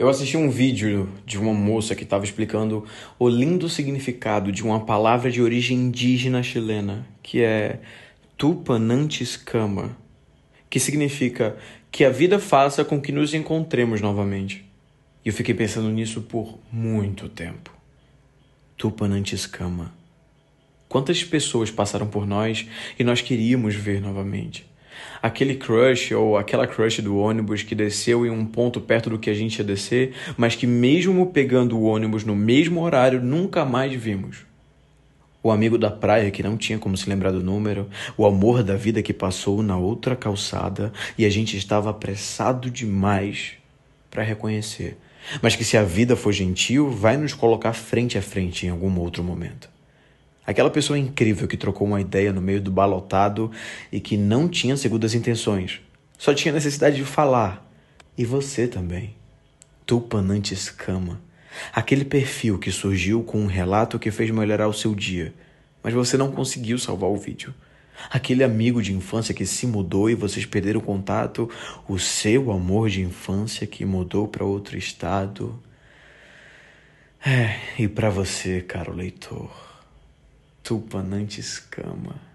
Eu assisti um vídeo de uma moça que estava explicando o lindo significado de uma palavra de origem indígena chilena, que é Tupanantiscama, que significa que a vida faça com que nos encontremos novamente. E eu fiquei pensando nisso por muito tempo. Tupanantiscama. Quantas pessoas passaram por nós e nós queríamos ver novamente? Aquele crush ou aquela crush do ônibus que desceu em um ponto perto do que a gente ia descer, mas que mesmo pegando o ônibus no mesmo horário nunca mais vimos. O amigo da praia que não tinha como se lembrar do número, o amor da vida que passou na outra calçada e a gente estava apressado demais para reconhecer, mas que se a vida for gentil, vai nos colocar frente a frente em algum outro momento. Aquela pessoa incrível que trocou uma ideia no meio do balotado e que não tinha segundas intenções. Só tinha necessidade de falar. E você também. Tupanante escama. Aquele perfil que surgiu com um relato que fez melhorar o seu dia, mas você não conseguiu salvar o vídeo. Aquele amigo de infância que se mudou e vocês perderam contato, o seu amor de infância que mudou para outro estado. É, e para você, caro leitor tupanante escama.